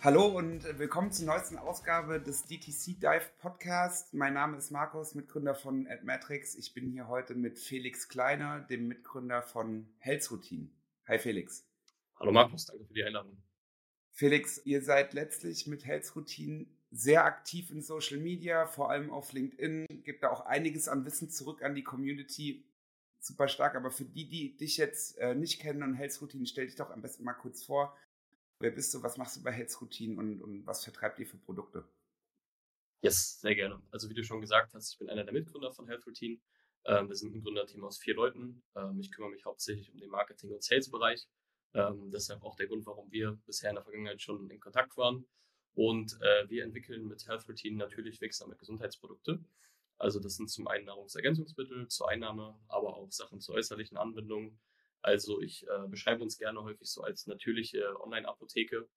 Hallo und willkommen zur neuesten Ausgabe des DTC Dive Podcast. Mein Name ist Markus, Mitgründer von AdMatrix. Ich bin hier heute mit Felix Kleiner, dem Mitgründer von Health Routine. Hi Felix. Hallo Markus, danke für die Einladung. Felix, ihr seid letztlich mit Health Routine sehr aktiv in Social Media, vor allem auf LinkedIn. Gibt da auch einiges an Wissen zurück an die Community. Super stark, aber für die, die dich jetzt äh, nicht kennen und Health Routine, stell dich doch am besten mal kurz vor. Wer bist du? Was machst du bei Health Routine und, und was vertreibt ihr für Produkte? Yes, sehr gerne. Also wie du schon gesagt hast, ich bin einer der Mitgründer von Health Routine. Ähm, wir sind ein Gründerteam aus vier Leuten. Ähm, ich kümmere mich hauptsächlich um den Marketing- und Sales-Bereich. Ähm, deshalb auch der Grund, warum wir bisher in der Vergangenheit schon in Kontakt waren. Und äh, wir entwickeln mit Health Routine natürlich wirksame Gesundheitsprodukte. Also das sind zum einen Nahrungsergänzungsmittel zur Einnahme, aber auch Sachen zur äußerlichen Anwendung, also ich äh, beschreibe uns gerne häufig so als natürliche Online-Apotheke,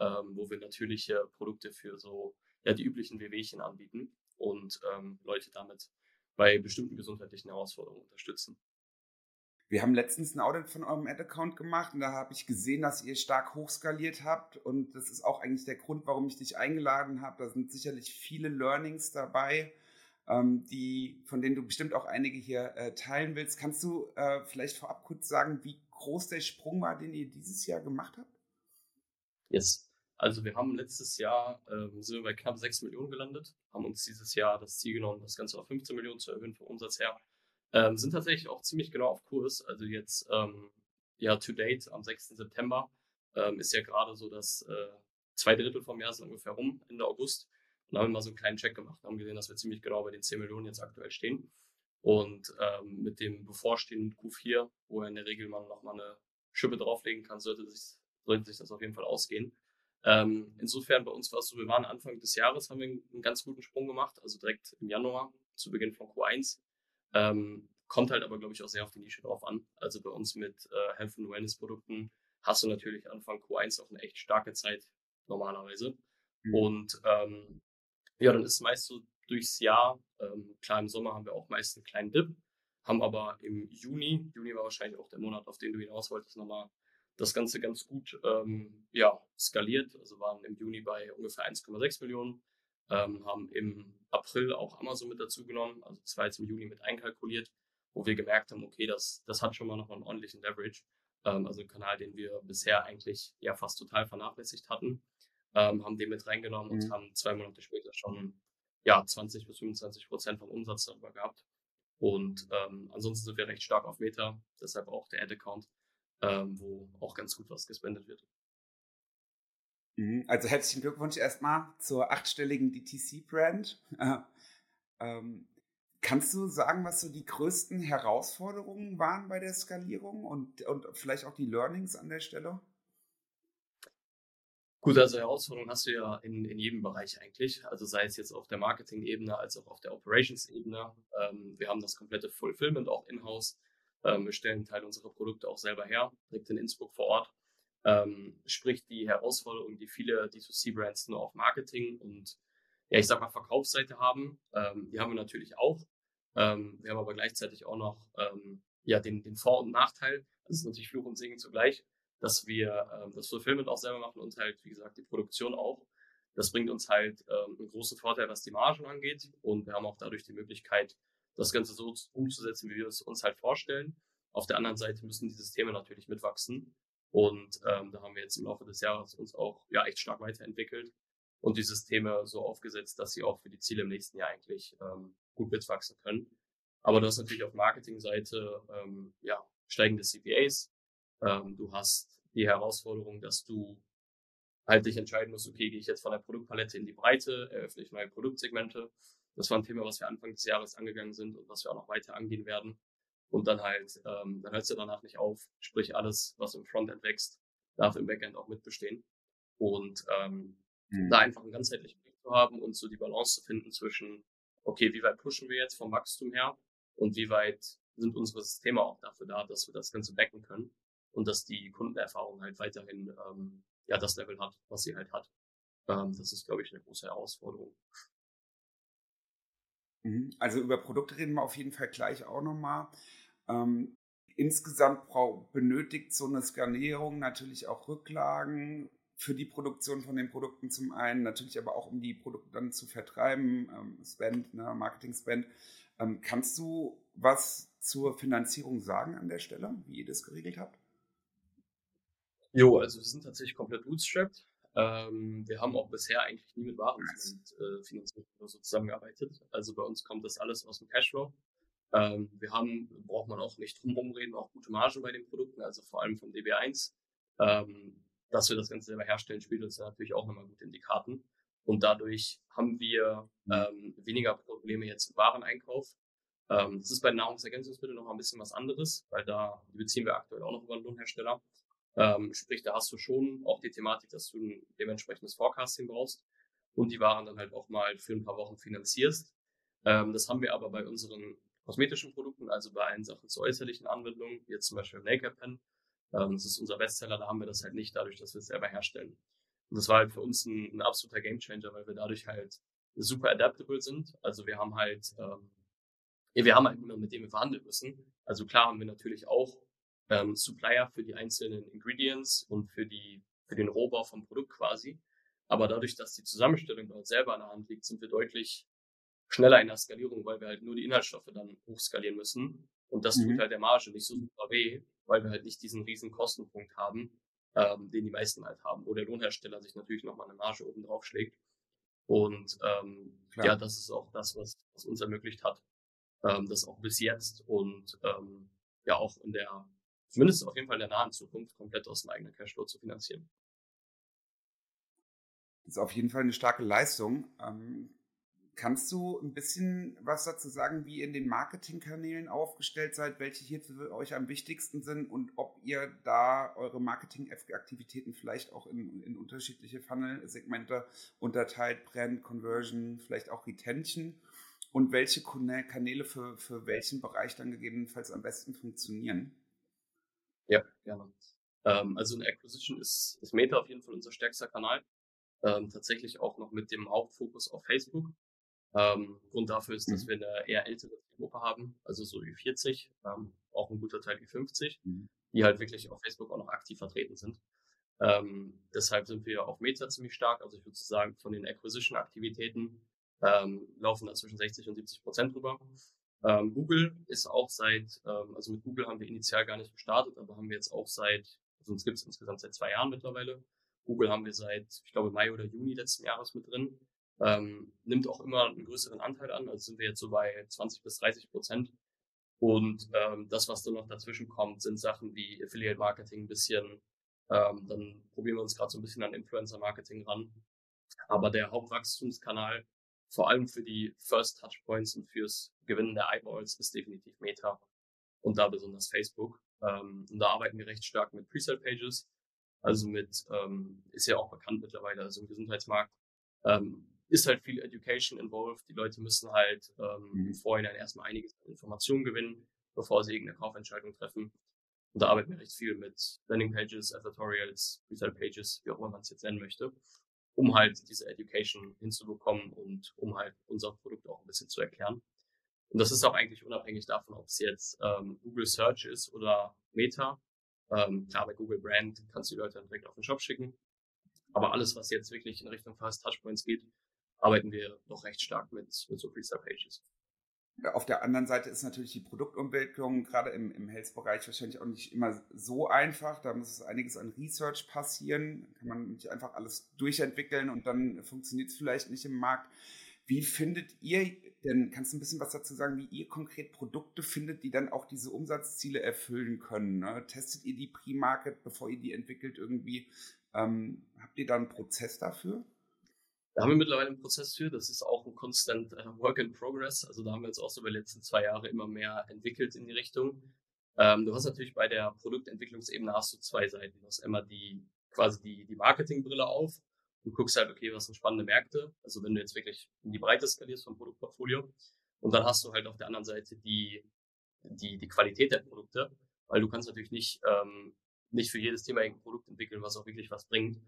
ähm, wo wir natürliche Produkte für so ja, die üblichen Wehwehchen anbieten und ähm, Leute damit bei bestimmten gesundheitlichen Herausforderungen unterstützen. Wir haben letztens ein Audit von eurem Ad-Account gemacht und da habe ich gesehen, dass ihr stark hochskaliert habt und das ist auch eigentlich der Grund, warum ich dich eingeladen habe. Da sind sicherlich viele Learnings dabei ähm, die, von denen du bestimmt auch einige hier äh, teilen willst. Kannst du äh, vielleicht vorab kurz sagen, wie groß der Sprung war, den ihr dieses Jahr gemacht habt? Yes. Also wir haben letztes Jahr ähm, sind wir bei knapp 6 Millionen gelandet, haben uns dieses Jahr das Ziel genommen, das Ganze auf 15 Millionen zu erhöhen vom Umsatz her. Ähm, sind tatsächlich auch ziemlich genau auf Kurs. Also jetzt ähm, ja to date am 6. September ähm, ist ja gerade so, dass äh, zwei Drittel vom Jahr sind ungefähr rum, Ende August. Und haben wir mal so einen kleinen Check gemacht und haben gesehen, dass wir ziemlich genau bei den 10 Millionen jetzt aktuell stehen. Und ähm, mit dem bevorstehenden Q4, wo er in der Regel man nochmal eine Schippe drauflegen kann, sollte sich, sollte sich das auf jeden Fall ausgehen. Ähm, insofern bei uns war es so, wir waren Anfang des Jahres, haben wir einen ganz guten Sprung gemacht, also direkt im Januar, zu Beginn von Q1. Ähm, kommt halt aber, glaube ich, auch sehr auf die Nische drauf an. Also bei uns mit äh, Health and Wellness Produkten hast du natürlich Anfang Q1 auch eine echt starke Zeit normalerweise. Mhm. Und ähm, ja, dann ist meist so durchs Jahr, ähm, klar im Sommer haben wir auch meist einen kleinen Dip, haben aber im Juni, Juni war wahrscheinlich auch der Monat, auf den du hinaus wolltest, nochmal das Ganze ganz gut ähm, ja, skaliert. Also waren im Juni bei ungefähr 1,6 Millionen, ähm, haben im April auch Amazon mit dazu genommen, also das war jetzt im Juni mit einkalkuliert, wo wir gemerkt haben, okay, das, das hat schon mal noch einen ordentlichen Leverage. Ähm, also ein Kanal, den wir bisher eigentlich ja fast total vernachlässigt hatten ähm, haben den mit reingenommen mhm. und haben zwei Monate später schon ja 20 bis 25 Prozent vom Umsatz darüber gehabt. Und ähm, ansonsten sind wir recht stark auf Meta, deshalb auch der Ad-Account, ähm, wo auch ganz gut was gespendet wird. Mhm. Also herzlichen Glückwunsch erstmal zur achtstelligen DTC-Brand. ähm, kannst du sagen, was so die größten Herausforderungen waren bei der Skalierung und, und vielleicht auch die Learnings an der Stelle? Gut, also Herausforderungen hast du ja in, in jedem Bereich eigentlich. Also sei es jetzt auf der Marketing-Ebene als auch auf der Operations-Ebene. Ähm, wir haben das komplette Fulfillment auch in-house. Ähm, wir stellen einen Teil unserer Produkte auch selber her, direkt in Innsbruck vor Ort. Ähm, sprich, die Herausforderungen, die viele D2C-Brands nur auf Marketing und ja, ich sag mal Verkaufsseite haben, ähm, die haben wir natürlich auch. Ähm, wir haben aber gleichzeitig auch noch ähm, ja, den, den Vor- und Nachteil. Das ist natürlich Fluch und Segen zugleich dass wir ähm, das Fulfillment auch selber machen und halt, wie gesagt, die Produktion auch. Das bringt uns halt ähm, einen großen Vorteil, was die Margen angeht. Und wir haben auch dadurch die Möglichkeit, das Ganze so umzusetzen, wie wir es uns halt vorstellen. Auf der anderen Seite müssen die Systeme natürlich mitwachsen. Und ähm, da haben wir jetzt im Laufe des Jahres uns auch ja echt stark weiterentwickelt und die Systeme so aufgesetzt, dass sie auch für die Ziele im nächsten Jahr eigentlich ähm, gut mitwachsen können. Aber du hast natürlich auf Marketingseite ähm, ja, steigende CPAs, ähm, du hast die Herausforderung, dass du halt dich entscheiden musst, okay, gehe ich jetzt von der Produktpalette in die Breite, eröffne ich neue Produktsegmente. Das war ein Thema, was wir Anfang des Jahres angegangen sind und was wir auch noch weiter angehen werden. Und dann halt, ähm, dann hört es ja danach nicht auf. Sprich, alles, was im Frontend wächst, darf im Backend auch mitbestehen. Und ähm, mhm. da einfach einen ganzheitlichen Blick zu haben und so die Balance zu finden zwischen, okay, wie weit pushen wir jetzt vom Wachstum her und wie weit sind unsere Systeme auch dafür da, dass wir das Ganze backen können und dass die Kundenerfahrung halt weiterhin ähm, ja das Level hat, was sie halt hat. Ähm, das ist, glaube ich, eine große Herausforderung. Mhm. Also über Produkte reden wir auf jeden Fall gleich auch nochmal. Ähm, insgesamt benötigt so eine Skalierung natürlich auch Rücklagen. für die Produktion von den Produkten zum einen, natürlich aber auch um die Produkte dann zu vertreiben, ähm, Spend, ne, Marketing-Spend. Ähm, kannst du was zur Finanzierung sagen an der Stelle, wie ihr das geregelt habt? Jo, also wir sind tatsächlich komplett bootstrapped. Ähm, wir haben auch bisher eigentlich nie mit Waren und äh, Finanzierung so zusammengearbeitet. Also bei uns kommt das alles aus dem Cashflow. Ähm, wir haben, braucht man auch nicht drum reden, auch gute Margen bei den Produkten, also vor allem vom DB1. Ähm, dass wir das Ganze selber herstellen, spielt uns natürlich auch nochmal gut in die Karten. Und dadurch haben wir mhm. ähm, weniger Probleme jetzt im Wareneinkauf. Ähm, das ist bei Nahrungsergänzungsmitteln noch ein bisschen was anderes, weil da beziehen wir aktuell auch noch über einen Lohnhersteller. Ähm, sprich, da hast du schon auch die Thematik, dass du ein dementsprechendes Forecasting brauchst und die Waren dann halt auch mal für ein paar Wochen finanzierst. Ähm, das haben wir aber bei unseren kosmetischen Produkten, also bei allen Sachen zur äußerlichen Anwendung, wie jetzt zum Beispiel Naked Pen, ähm, das ist unser Bestseller, da haben wir das halt nicht dadurch, dass wir es selber herstellen. Und das war halt für uns ein, ein absoluter Gamechanger, weil wir dadurch halt super adaptable sind. Also wir haben halt, ähm, wir haben halt niemanden, mit dem wir verhandeln müssen. Also klar haben wir natürlich auch ähm, Supplier für die einzelnen Ingredients und für die für den Rohbau vom Produkt quasi. Aber dadurch, dass die Zusammenstellung bei uns selber in der Hand liegt, sind wir deutlich schneller in der Skalierung, weil wir halt nur die Inhaltsstoffe dann hochskalieren müssen. Und das mhm. tut halt der Marge nicht so super weh, weil wir halt nicht diesen riesen Kostenpunkt haben, ähm, den die meisten halt haben, wo der Lohnhersteller sich natürlich nochmal eine Marge oben drauf schlägt. Und ähm, ja, das ist auch das, was, was uns ermöglicht hat, ähm, das auch bis jetzt und ähm, ja auch in der, zumindest auf jeden Fall in der nahen Zukunft, komplett aus dem eigenen Cashflow zu finanzieren. Das ist auf jeden Fall eine starke Leistung. Ähm, Kannst du ein bisschen was dazu sagen, wie ihr in den Marketingkanälen aufgestellt seid, welche hier für euch am wichtigsten sind und ob ihr da eure Marketing-Aktivitäten vielleicht auch in, in unterschiedliche Funnel-Segmente unterteilt, Brand, Conversion, vielleicht auch Retention und welche Kanäle für, für welchen Bereich dann gegebenenfalls am besten funktionieren? Ja, gerne. Ähm, also in Acquisition ist, ist Meta auf jeden Fall unser stärkster Kanal. Ähm, tatsächlich auch noch mit dem Hauptfokus auf Facebook. Ähm, Grund dafür ist, dass mhm. wir eine eher ältere Gruppe haben, also so wie 40, ähm, auch ein guter Teil wie 50, mhm. die halt wirklich auf Facebook auch noch aktiv vertreten sind. Ähm, deshalb sind wir auf Meta ziemlich stark. Also ich würde sagen, von den Acquisition-Aktivitäten ähm, laufen da zwischen 60 und 70 Prozent drüber. Ähm, Google ist auch seit, ähm, also mit Google haben wir initial gar nicht gestartet, aber haben wir jetzt auch seit, also uns gibt es insgesamt seit zwei Jahren mittlerweile. Google haben wir seit, ich glaube, Mai oder Juni letzten Jahres mit drin ähm, nimmt auch immer einen größeren Anteil an. Also sind wir jetzt so bei 20 bis 30 Prozent. Und ähm, das, was dann noch dazwischen kommt, sind Sachen wie Affiliate Marketing ein bisschen. Ähm, dann probieren wir uns gerade so ein bisschen an Influencer Marketing ran. Aber der Hauptwachstumskanal, vor allem für die First Touchpoints und fürs Gewinnen der Eyeballs, ist definitiv Meta und da besonders Facebook. Ähm, und da arbeiten wir recht stark mit Presale Pages, also mit, ähm, ist ja auch bekannt mittlerweile, also im Gesundheitsmarkt, ähm, ist halt viel Education involved. Die Leute müssen halt ähm, mhm. im Vorhinein erstmal einiges an Informationen gewinnen, bevor sie irgendeine Kaufentscheidung treffen. Und da arbeiten wir recht viel mit Landing Pages, Advertorials, Resale Pages, wie auch immer man es jetzt nennen möchte, um halt diese Education hinzubekommen und um halt unser Produkt auch ein bisschen zu erklären. Und das ist auch eigentlich unabhängig davon, ob es jetzt ähm, Google Search ist oder Meta. Ähm, klar, bei Google Brand kannst du die Leute dann direkt auf den Shop schicken. Aber alles, was jetzt wirklich in Richtung Fast Touchpoints geht, arbeiten wir noch recht stark mit, mit so Freestyle-Pages. Auf der anderen Seite ist natürlich die Produktentwicklung gerade im, im Health-Bereich wahrscheinlich auch nicht immer so einfach. Da muss einiges an Research passieren. Kann man nicht einfach alles durchentwickeln und dann funktioniert es vielleicht nicht im Markt. Wie findet ihr denn, kannst du ein bisschen was dazu sagen, wie ihr konkret Produkte findet, die dann auch diese Umsatzziele erfüllen können? Ne? Testet ihr die Pre-Market, bevor ihr die entwickelt irgendwie? Ähm, habt ihr da einen Prozess dafür? Da haben wir mittlerweile einen Prozess für. Das ist auch ein constant uh, Work in Progress. Also da haben wir uns auch so über die letzten zwei Jahre immer mehr entwickelt in die Richtung. Ähm, du hast natürlich bei der Produktentwicklungsebene hast du zwei Seiten. Du hast immer die quasi die, die Marketingbrille auf und guckst halt, okay, was sind spannende Märkte? Also wenn du jetzt wirklich in die Breite skalierst vom Produktportfolio. Und dann hast du halt auf der anderen Seite die, die, die Qualität der Produkte, weil du kannst natürlich nicht, ähm, nicht für jedes Thema ein Produkt entwickeln, was auch wirklich was bringt.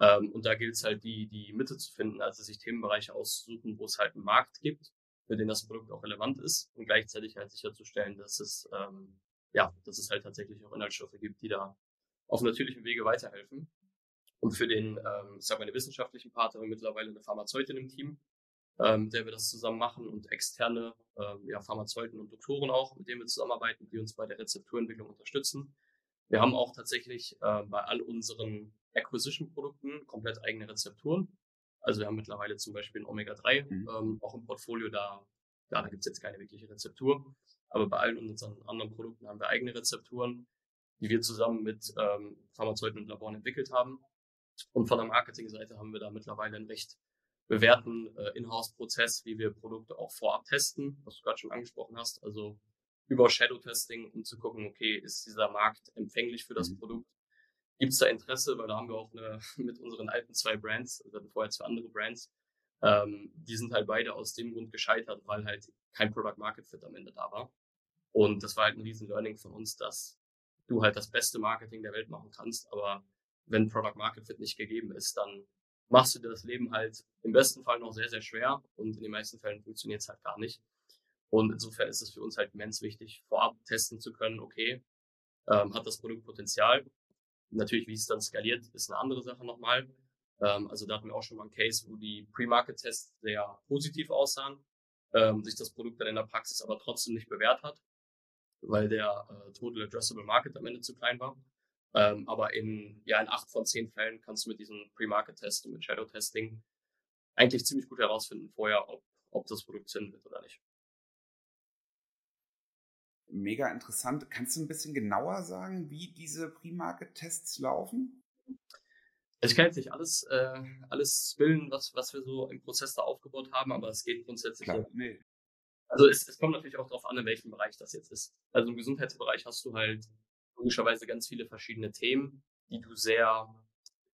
Ähm, und da gilt es halt, die, die Mitte zu finden, also sich Themenbereiche auszusuchen, wo es halt einen Markt gibt, für den das Produkt auch relevant ist und gleichzeitig halt sicherzustellen, dass es, ähm, ja, dass es halt tatsächlich auch Inhaltsstoffe gibt, die da auf natürlichem Wege weiterhelfen. Und für den, ähm, ich sag mal, den wissenschaftlichen Part haben wir mittlerweile eine Pharmazeutin im Team, ähm, der wir das zusammen machen und externe ähm, ja, Pharmazeuten und Doktoren auch, mit denen wir zusammenarbeiten, die uns bei der Rezepturentwicklung unterstützen. Wir haben auch tatsächlich äh, bei all unseren Acquisition-Produkten komplett eigene Rezepturen. Also wir haben mittlerweile zum Beispiel ein Omega-3 mhm. ähm, auch im Portfolio, da, ja, da gibt es jetzt keine wirkliche Rezeptur. Aber bei allen unseren anderen Produkten haben wir eigene Rezepturen, die wir zusammen mit ähm, Pharmazeuten und Laboren entwickelt haben. Und von der Marketingseite haben wir da mittlerweile einen recht bewährten äh, Inhouse-Prozess, wie wir Produkte auch vorab testen, was du gerade schon angesprochen hast. Also über Shadow-Testing, um zu gucken, okay, ist dieser Markt empfänglich für das mhm. Produkt? Gibt es da Interesse? Weil da haben wir auch eine, mit unseren alten zwei Brands, also vorher zwei andere Brands, ähm, die sind halt beide aus dem Grund gescheitert, weil halt kein Product Market Fit am Ende da war. Und das war halt ein riesen Learning von uns, dass du halt das beste Marketing der Welt machen kannst, aber wenn Product Market Fit nicht gegeben ist, dann machst du dir das Leben halt im besten Fall noch sehr, sehr schwer und in den meisten Fällen funktioniert es halt gar nicht. Und insofern ist es für uns halt immens wichtig, vorab testen zu können, okay, ähm, hat das Produkt Potenzial? Natürlich, wie es dann skaliert, ist eine andere Sache nochmal. Ähm, also da hatten wir auch schon mal einen Case, wo die Pre-Market-Tests sehr positiv aussahen, ähm, sich das Produkt dann in der Praxis aber trotzdem nicht bewährt hat, weil der äh, Total Addressable Market am Ende zu klein war. Ähm, aber in, ja, in acht von zehn Fällen kannst du mit diesem Pre-Market-Test und mit Shadow-Testing eigentlich ziemlich gut herausfinden vorher, ob, ob das Produkt Sinn wird oder nicht. Mega interessant. Kannst du ein bisschen genauer sagen, wie diese Pre-Market-Tests laufen? Ich kann jetzt nicht alles, äh, alles spillen, was, was wir so im Prozess da aufgebaut haben, aber es geht grundsätzlich. Klar, nee. Also es, es kommt natürlich auch darauf an, in welchem Bereich das jetzt ist. Also im Gesundheitsbereich hast du halt logischerweise ganz viele verschiedene Themen, die du sehr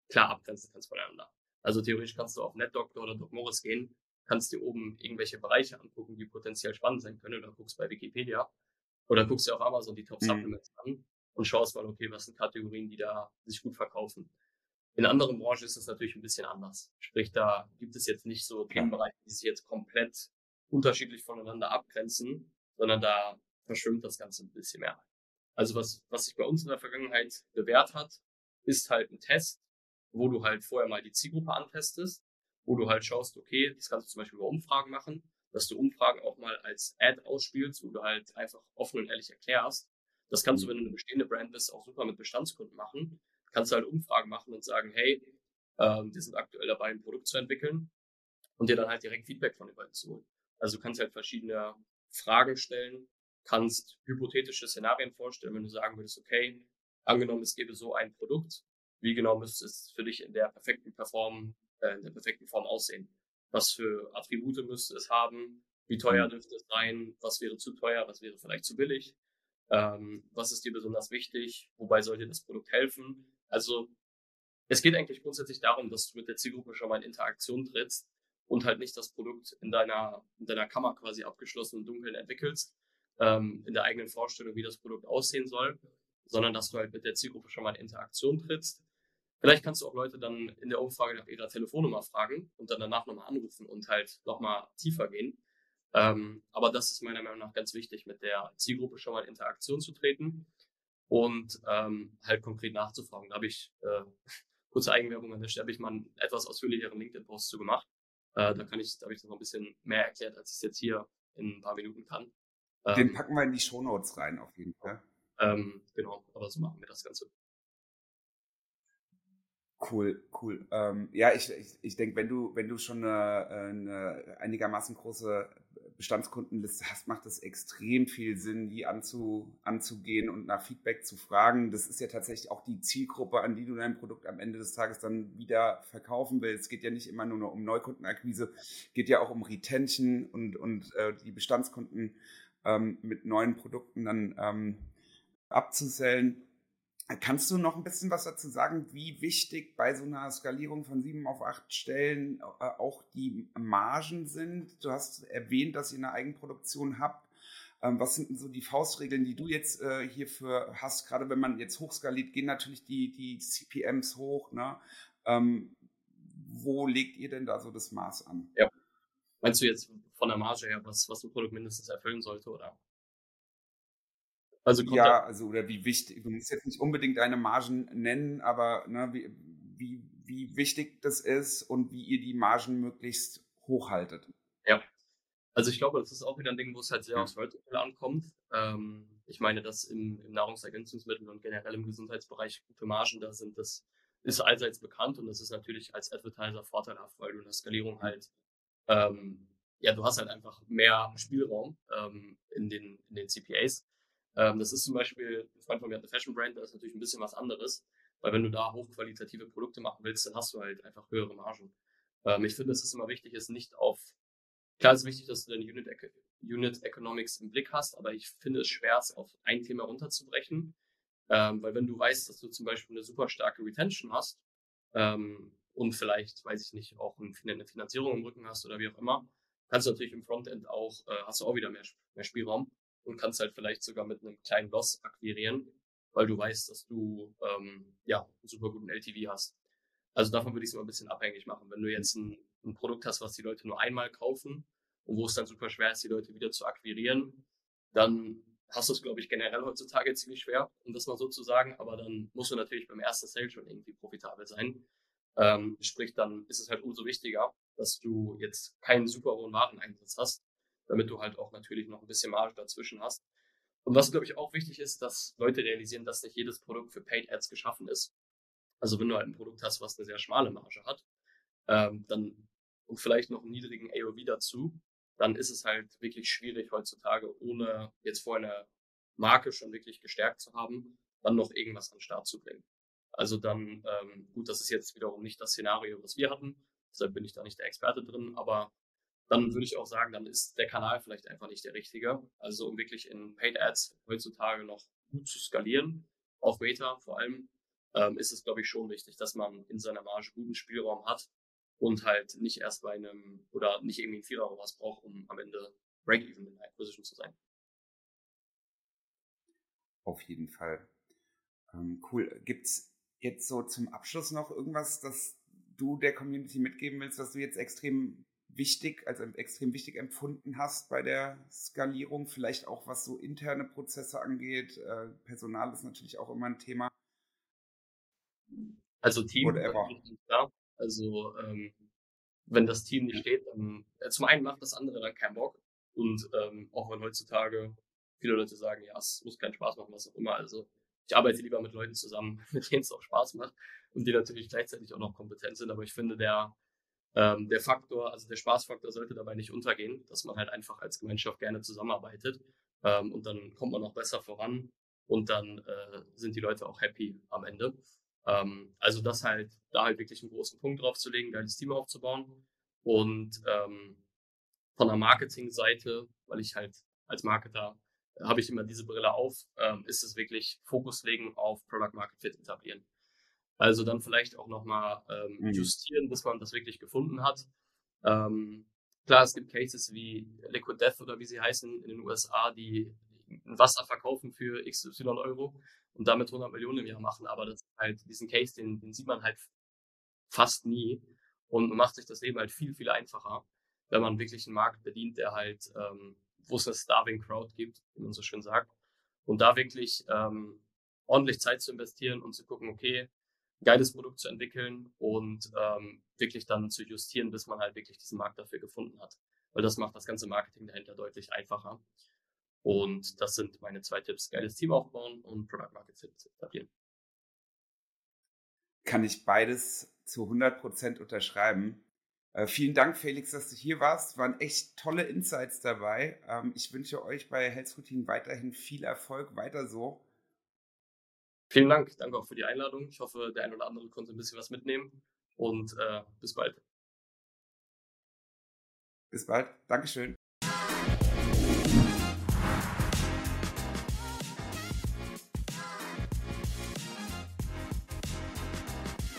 klar abgrenzen kannst voneinander. Also theoretisch kannst du auf NetDoctor oder DocMorris gehen, kannst dir oben irgendwelche Bereiche angucken, die potenziell spannend sein können, oder guckst bei Wikipedia oder guckst dir auf Amazon die Top mhm. Supplements mhm. an und schaust mal, okay, was sind Kategorien, die da sich gut verkaufen. In anderen Branchen ist das natürlich ein bisschen anders. Sprich, da gibt es jetzt nicht so Themenbereiche, die sich jetzt komplett unterschiedlich voneinander abgrenzen, sondern da verschwimmt das Ganze ein bisschen mehr. Also was, was sich bei uns in der Vergangenheit bewährt hat, ist halt ein Test, wo du halt vorher mal die Zielgruppe antestest, wo du halt schaust, okay, das kannst du zum Beispiel über Umfragen machen, dass du Umfragen auch mal als Ad ausspielst, wo du halt einfach offen und ehrlich erklärst. Das kannst du, mhm. wenn du eine bestehende Brand bist, auch super mit Bestandskunden machen. Kannst du halt Umfragen machen und sagen, hey, ähm, wir sind aktuell dabei, ein Produkt zu entwickeln und dir dann halt direkt Feedback von den beiden zu holen. Also du kannst halt verschiedene Fragen stellen, kannst hypothetische Szenarien vorstellen, wenn du sagen würdest, okay, angenommen, es gäbe so ein Produkt, wie genau müsste es für dich in der perfekten Perform, äh, in der perfekten Form aussehen? Was für Attribute müsste es haben? Wie teuer mhm. dürfte es sein? Was wäre zu teuer? Was wäre vielleicht zu billig? Ähm, was ist dir besonders wichtig? Wobei soll dir das Produkt helfen? Also es geht eigentlich grundsätzlich darum, dass du mit der Zielgruppe schon mal in Interaktion trittst und halt nicht das Produkt in deiner, in deiner Kammer quasi abgeschlossen und dunkeln entwickelst, ähm, in der eigenen Vorstellung, wie das Produkt aussehen soll, sondern dass du halt mit der Zielgruppe schon mal in Interaktion trittst. Vielleicht kannst du auch Leute dann in der Umfrage nach ihrer Telefonnummer fragen und dann danach nochmal anrufen und halt nochmal tiefer gehen. Ähm, aber das ist meiner Meinung nach ganz wichtig, mit der Zielgruppe schon mal in Interaktion zu treten und ähm, halt konkret nachzufragen. Da habe ich äh, kurze Eigenwerbung an der Stelle, habe ich mal einen etwas ausführlicheren LinkedIn-Post zu gemacht. Äh, da kann ich, da habe ich noch ein bisschen mehr erklärt, als ich es jetzt hier in ein paar Minuten kann. Den ähm, packen wir in die Shownotes rein, auf jeden Fall. Ähm, genau, aber so machen wir das Ganze. Cool, cool. Ähm, ja, ich, ich, ich denke, wenn du, wenn du schon eine, eine einigermaßen große Bestandskundenliste hast, macht es extrem viel Sinn, die anzu, anzugehen und nach Feedback zu fragen. Das ist ja tatsächlich auch die Zielgruppe, an die du dein Produkt am Ende des Tages dann wieder verkaufen willst. Es geht ja nicht immer nur um Neukundenakquise, geht ja auch um Retention und, und äh, die Bestandskunden ähm, mit neuen Produkten dann ähm, abzusellen. Kannst du noch ein bisschen was dazu sagen, wie wichtig bei so einer Skalierung von sieben auf acht Stellen äh, auch die Margen sind? Du hast erwähnt, dass ihr eine Eigenproduktion habt. Ähm, was sind denn so die Faustregeln, die du jetzt äh, hierfür hast? Gerade wenn man jetzt hochskaliert, gehen natürlich die, die CPMs hoch. Ne? Ähm, wo legt ihr denn da so das Maß an? Ja. Meinst du jetzt von der Marge her, was, was ein Produkt mindestens erfüllen sollte, oder? Also ja, also oder wie wichtig, du musst jetzt nicht unbedingt deine Margen nennen, aber ne, wie, wie wie wichtig das ist und wie ihr die Margen möglichst hochhaltet. Ja, also ich glaube, das ist auch wieder ein Ding, wo es halt sehr aufs Vertical ankommt. Ähm, ich meine, dass im, im Nahrungsergänzungsmittel und generell im Gesundheitsbereich gute Margen da sind, das ist allseits bekannt und das ist natürlich als Advertiser vorteilhaft, weil du in der Skalierung halt, ähm, ja, du hast halt einfach mehr Spielraum ähm, in, den, in den CPAs. Ähm, das ist zum Beispiel, ein Freund von mir hat eine Fashion Brand, da ist natürlich ein bisschen was anderes, weil wenn du da hochqualitative Produkte machen willst, dann hast du halt einfach höhere Margen. Ähm, ich finde, es ist immer wichtig, es nicht auf, klar ist wichtig, dass du deine Unit, Unit Economics im Blick hast, aber ich finde es schwer, es auf ein Thema runterzubrechen. Ähm, weil wenn du weißt, dass du zum Beispiel eine super starke Retention hast ähm, und vielleicht, weiß ich nicht, auch eine Finanzierung im Rücken hast oder wie auch immer, kannst du natürlich im Frontend auch, äh, hast du auch wieder mehr, mehr Spielraum und kannst halt vielleicht sogar mit einem kleinen Loss akquirieren, weil du weißt, dass du ähm, ja einen super guten LTV hast. Also davon würde ich es immer ein bisschen abhängig machen. Wenn du jetzt ein, ein Produkt hast, was die Leute nur einmal kaufen und wo es dann super schwer ist, die Leute wieder zu akquirieren, dann hast du es, glaube ich, generell heutzutage ziemlich schwer, um das mal so zu sagen. Aber dann musst du natürlich beim ersten Sale schon irgendwie profitabel sein. Ähm, sprich, dann ist es halt umso wichtiger, dass du jetzt keinen super hohen Wareneinsatz hast, damit du halt auch natürlich noch ein bisschen Marge dazwischen hast. Und was, glaube ich, auch wichtig ist, dass Leute realisieren, dass nicht jedes Produkt für Paid Ads geschaffen ist. Also wenn du halt ein Produkt hast, was eine sehr schmale Marge hat, ähm, dann und vielleicht noch einen niedrigen AOV dazu, dann ist es halt wirklich schwierig heutzutage, ohne jetzt vorher eine Marke schon wirklich gestärkt zu haben, dann noch irgendwas an den Start zu bringen. Also dann, ähm, gut, das ist jetzt wiederum nicht das Szenario, was wir hatten, deshalb bin ich da nicht der Experte drin, aber dann würde ich auch sagen, dann ist der Kanal vielleicht einfach nicht der richtige. Also um wirklich in Paid Ads heutzutage noch gut zu skalieren, auf Beta vor allem, ähm, ist es, glaube ich, schon wichtig, dass man in seiner Marge guten Spielraum hat und halt nicht erst bei einem oder nicht irgendwie ein Vierer oder was braucht, um am Ende Break-Even in der Acquisition zu sein. Auf jeden Fall. Ähm, cool. Gibt's jetzt so zum Abschluss noch irgendwas, das du der Community mitgeben willst, was du jetzt extrem wichtig, also extrem wichtig empfunden hast bei der Skalierung? Vielleicht auch was so interne Prozesse angeht. Äh, Personal ist natürlich auch immer ein Thema. Also Team, Whatever. Ja, also ähm, wenn das Team nicht steht, dann äh, zum einen macht das andere dann keinen Bock. Und ähm, auch wenn heutzutage viele Leute sagen, ja, es muss keinen Spaß machen, was auch immer. Also ich arbeite lieber mit Leuten zusammen, mit denen es auch Spaß macht und die natürlich gleichzeitig auch noch kompetent sind. Aber ich finde, der, ähm, der Faktor, also der Spaßfaktor sollte dabei nicht untergehen, dass man halt einfach als Gemeinschaft gerne zusammenarbeitet. Ähm, und dann kommt man auch besser voran und dann äh, sind die Leute auch happy am Ende. Ähm, also das halt, da halt wirklich einen großen Punkt drauf zu legen, geiles Team aufzubauen. Und ähm, von der Marketingseite, weil ich halt als Marketer habe ich immer diese Brille auf, ähm, ist es wirklich Fokus legen auf Product Market Fit etablieren. Also dann vielleicht auch nochmal ähm, mhm. justieren, bis man das wirklich gefunden hat. Ähm, klar, es gibt Cases wie Liquid Death oder wie sie heißen in den USA, die ein Wasser verkaufen für XY Euro und damit 100 Millionen im Jahr machen. Aber das halt diesen Case, den, den sieht man halt fast nie und macht sich das Leben halt viel, viel einfacher, wenn man wirklich einen Markt bedient, der halt, ähm, wo es eine Starving Crowd gibt, wie man so schön sagt. Und da wirklich ähm, ordentlich Zeit zu investieren und zu gucken, okay, geiles Produkt zu entwickeln und ähm, wirklich dann zu justieren, bis man halt wirklich diesen Markt dafür gefunden hat. Weil das macht das ganze Marketing dahinter deutlich einfacher. Und das sind meine zwei Tipps. Geiles Team aufbauen und Product Market Fit etablieren. Kann ich beides zu 100% unterschreiben. Äh, vielen Dank, Felix, dass du hier warst. Waren echt tolle Insights dabei. Ähm, ich wünsche euch bei Health Routine weiterhin viel Erfolg. Weiter so. Vielen Dank. Danke auch für die Einladung. Ich hoffe, der ein oder andere konnte ein bisschen was mitnehmen. Und äh, bis bald. Bis bald. Dankeschön.